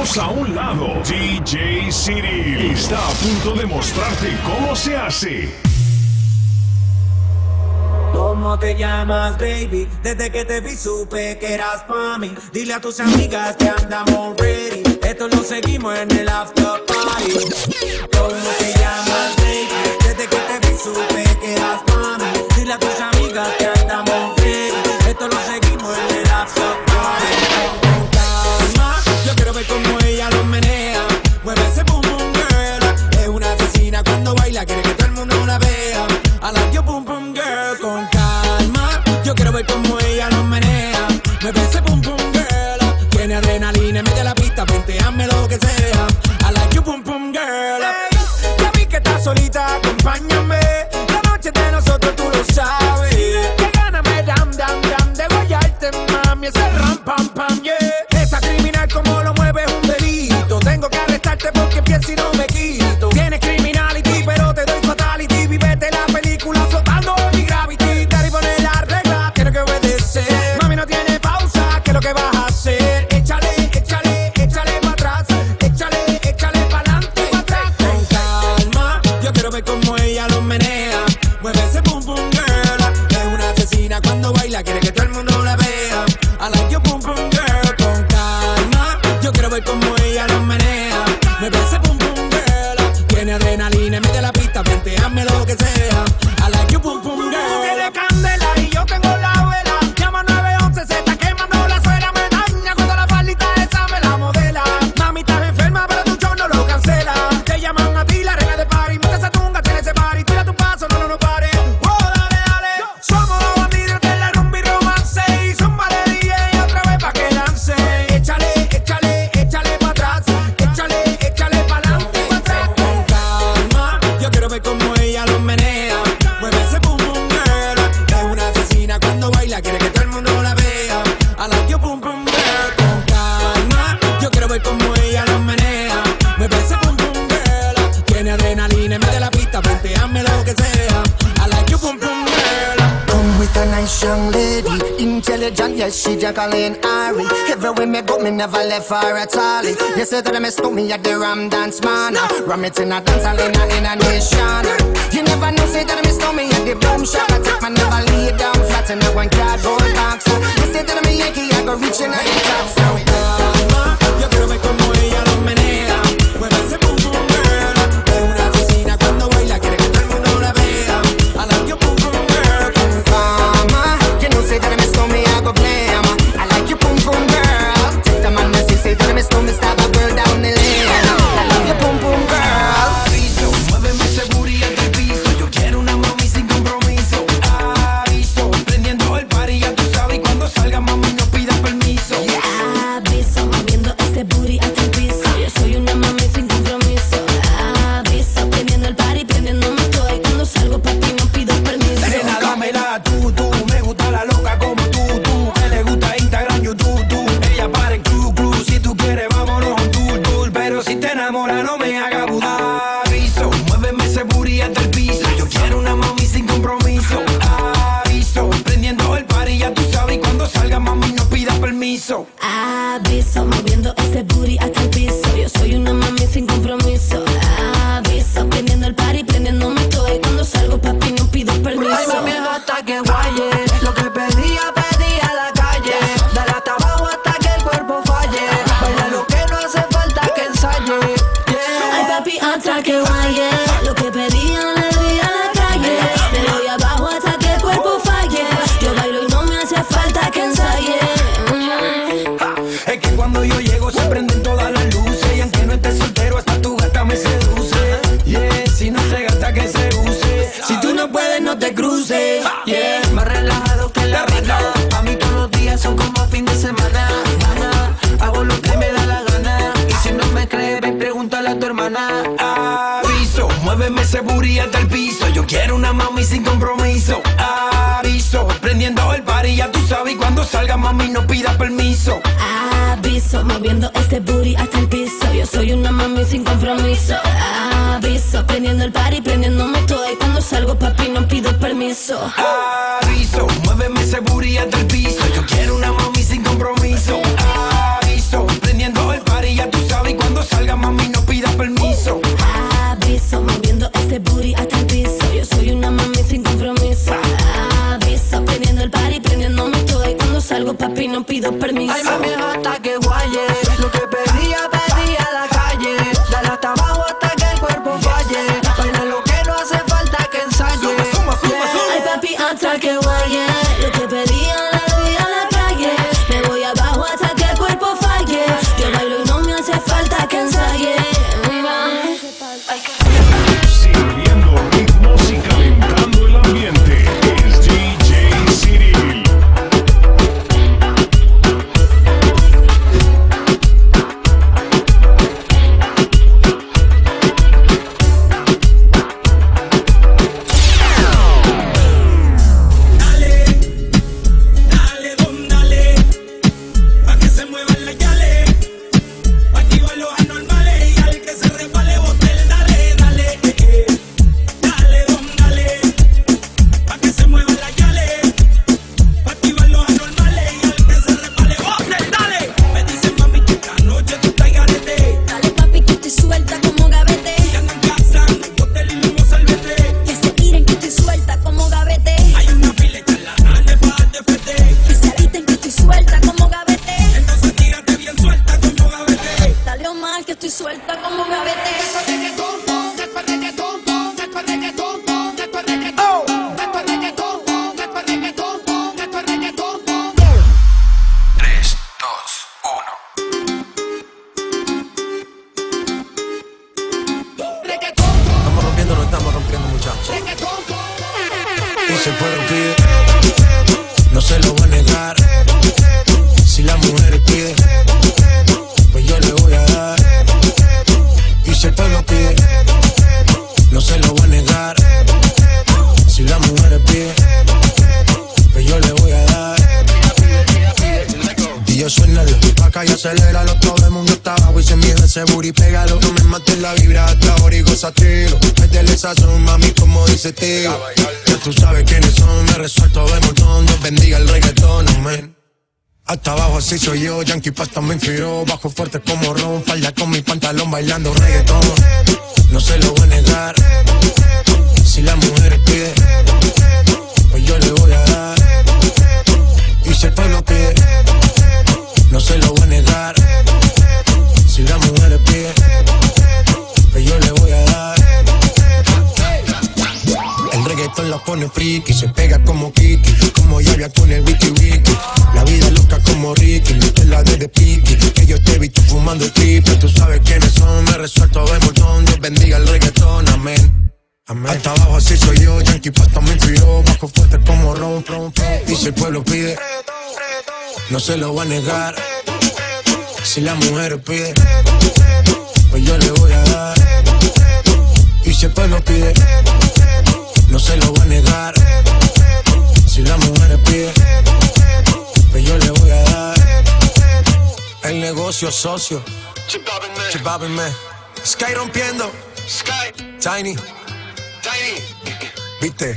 dejamos a un lado. DJ City está a punto de mostrarte cómo se hace. ¿Cómo te llamas, baby? Desde que te vi supe que eras pa' mí. Dile a tus amigas que andamos ready. Esto lo seguimos en el after party. ¿Cómo te llamas, baby? Desde que te vi supe que eras pa' mí. Dile a tus amigas que no me quito. Tienes criminal John, yes, she just calling Ari. Everywhere me go, me never left her at all. You say that I miss me at the Ram Dance Man. Ram it in a dance, I in a, in a nation. You never know, say that I miss me at the Boom Shop. I take my never lay down flat in a one cardboard box. te cruces. Más relajado que la rica. A mí todos los días son como fin de semana. Hago lo que me da la gana. Y si no me crees, ven, pregúntale a tu hermana. Aviso, muéveme ese booty hasta el piso. Yo quiero una mami sin compromiso. Aviso, prendiendo el party, ya tú sabes. Cuando salga, mami, no pida permiso. Aviso, moviendo ese booty hasta el piso. Yo soy una mami sin compromiso. Aviso, Aprendiendo el party, prendiéndome todo. Y cuando salgo, papi, no pido permiso. que estoy suelta como un gavete. ese booty, pégalo. No me mates la vibra hasta ahora y goza tiro. Métele sazón, mami, como dice tío. Ya tú sabes quiénes son, me resuelto de montón. Dios bendiga el reggaetón, amén. Hasta abajo así soy yo, Yankee Pasta me inspiró Bajo fuerte como Ron, falda con mi pantalón bailando reggaetón No se lo voy a negar Y si el pueblo pide, no se lo va a negar. Si la mujer pide, pues yo le voy a dar. Y si el pueblo pide, no se lo va a negar. Si la mujer pide, pues yo le voy a dar. El negocio socio. Chibábenme. Sky rompiendo. Sky. Tiny. Tiny. Viste.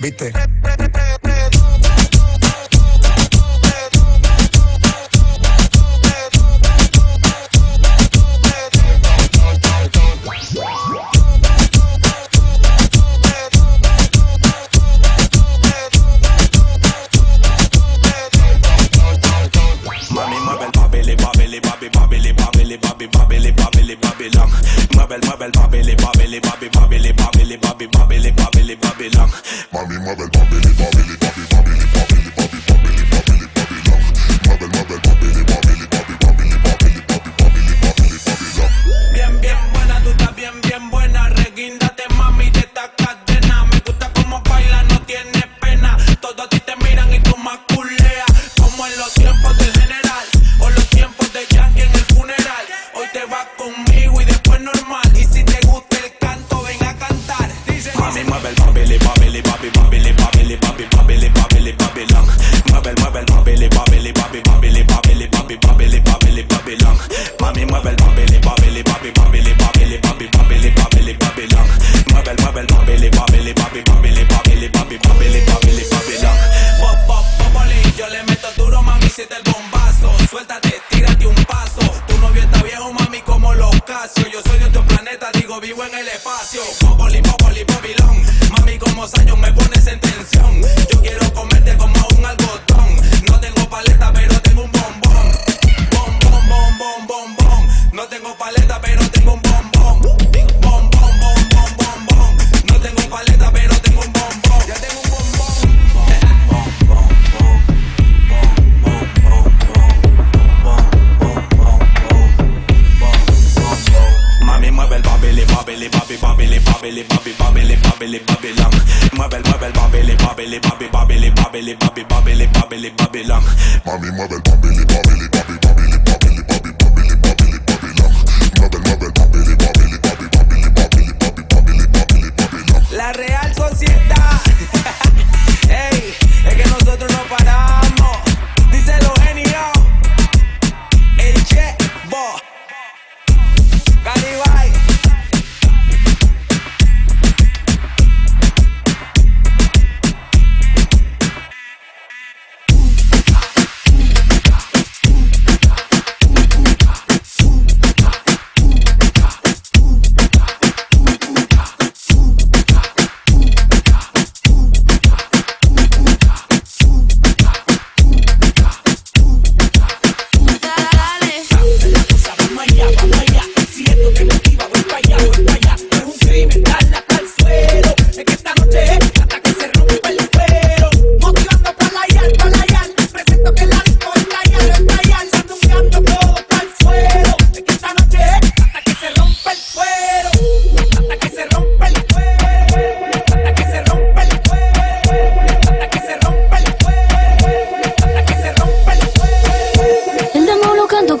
Viste.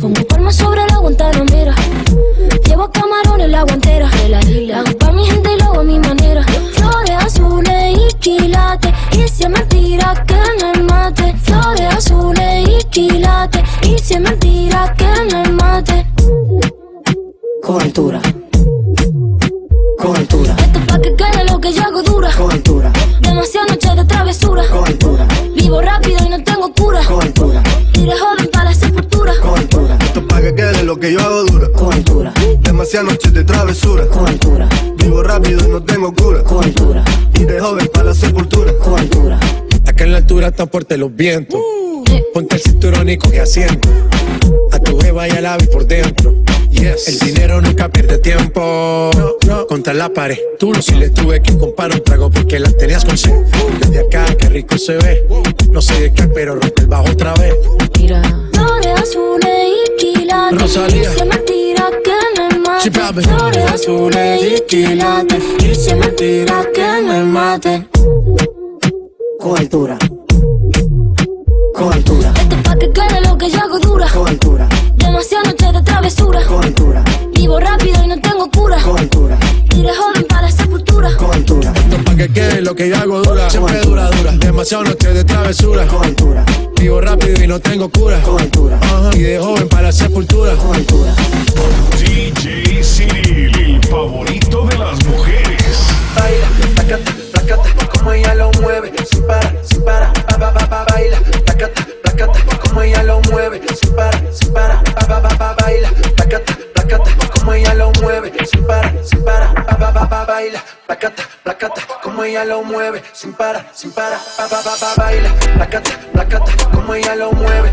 Pongo palmas sobre la Guantanamera. No tengo cura. Y de joven para la sepultura. con altura. Acá en la altura están fuertes los vientos. Ponte el cinturón y coge asiento. A tu jeva y al ave por dentro. Yes. El dinero nunca pierde tiempo. Contra la pared. Tú no si le tuve que comprar un trago porque la tenías con sed. Desde acá, qué rico se ve. No sé de qué, pero rompe el bajo otra vez. Mira. Flores azules y quilates. Rosalía. Que me mate. Papi. Flores azules y quilates. Y si es mentira que me mate. Con altura, con altura, Esto es pa' que quede lo que yo hago dura. con altura, Demasiadas noches de travesura. con altura, Vivo rápido y que lo que yo hago dura. Siempre dura, dura. Demasiado noche de travesura. con altura, Vivo rápido y no tengo cura. con altura. Y de joven para la sepultura. con altura. DJ Cyril, el favorito de las mujeres. baila, placata, placata, como ella lo mueve, sin parar, ella lo mueve, sin parar, sin parar, pa pa pa pa baila, placata, placata, como ella lo mueve,